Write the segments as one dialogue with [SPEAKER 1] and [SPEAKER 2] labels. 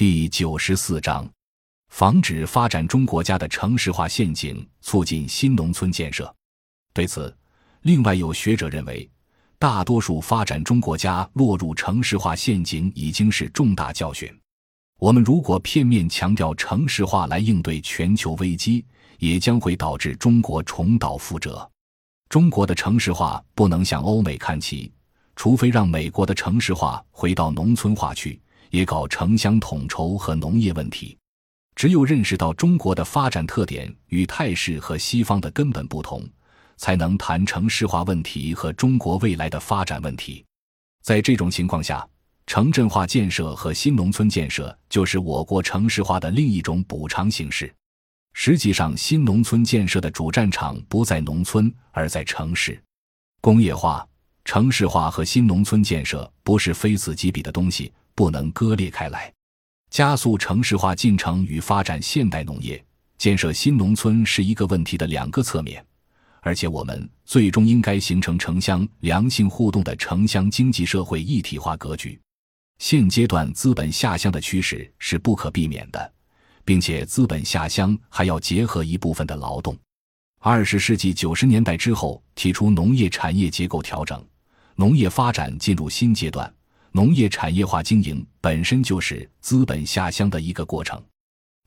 [SPEAKER 1] 第九十四章，防止发展中国家的城市化陷阱，促进新农村建设。对此，另外有学者认为，大多数发展中国家落入城市化陷阱已经是重大教训。我们如果片面强调城市化来应对全球危机，也将会导致中国重蹈覆辙。中国的城市化不能向欧美看齐，除非让美国的城市化回到农村化去，也搞城乡统筹和农业问题。只有认识到中国的发展特点与态势和西方的根本不同，才能谈城市化问题和中国未来的发展问题。在这种情况下，城镇化建设和新农村建设就是我国城市化的另一种补偿形式。实际上，新农村建设的主战场不在农村，而在城市。工业化、城市化和新农村建设不是非此即彼的东西，不能割裂开来。加速城市化进程与发展现代农业、建设新农村是一个问题的两个侧面，而且我们最终应该形成城乡良性互动的城乡经济社会一体化格局。现阶段资本下乡的趋势是不可避免的。并且资本下乡还要结合一部分的劳动。二十世纪九十年代之后，提出农业产业结构调整，农业发展进入新阶段。农业产业化经营本身就是资本下乡的一个过程。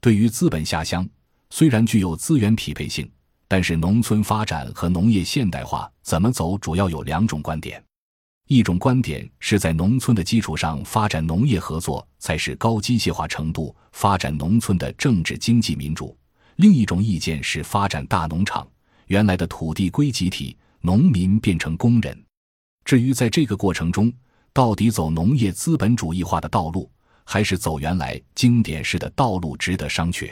[SPEAKER 1] 对于资本下乡，虽然具有资源匹配性，但是农村发展和农业现代化怎么走，主要有两种观点。一种观点是在农村的基础上发展农业合作才是高机械化程度发展农村的政治经济民主；另一种意见是发展大农场，原来的土地归集体，农民变成工人。至于在这个过程中，到底走农业资本主义化的道路，还是走原来经典式的道路，值得商榷。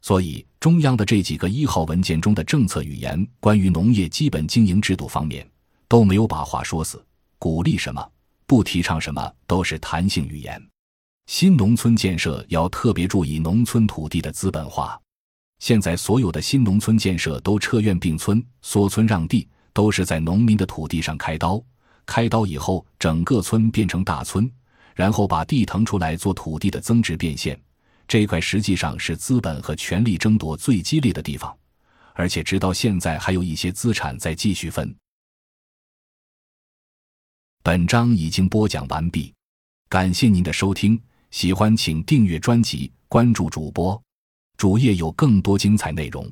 [SPEAKER 1] 所以，中央的这几个一号文件中的政策语言，关于农业基本经营制度方面，都没有把话说死。鼓励什么，不提倡什么，都是弹性语言。新农村建设要特别注意农村土地的资本化。现在所有的新农村建设都撤院并村、缩村让地，都是在农民的土地上开刀。开刀以后，整个村变成大村，然后把地腾出来做土地的增值变现。这块实际上是资本和权力争夺最激烈的地方，而且直到现在还有一些资产在继续分。本章已经播讲完毕，感谢您的收听，喜欢请订阅专辑，关注主播，主页有更多精彩内容。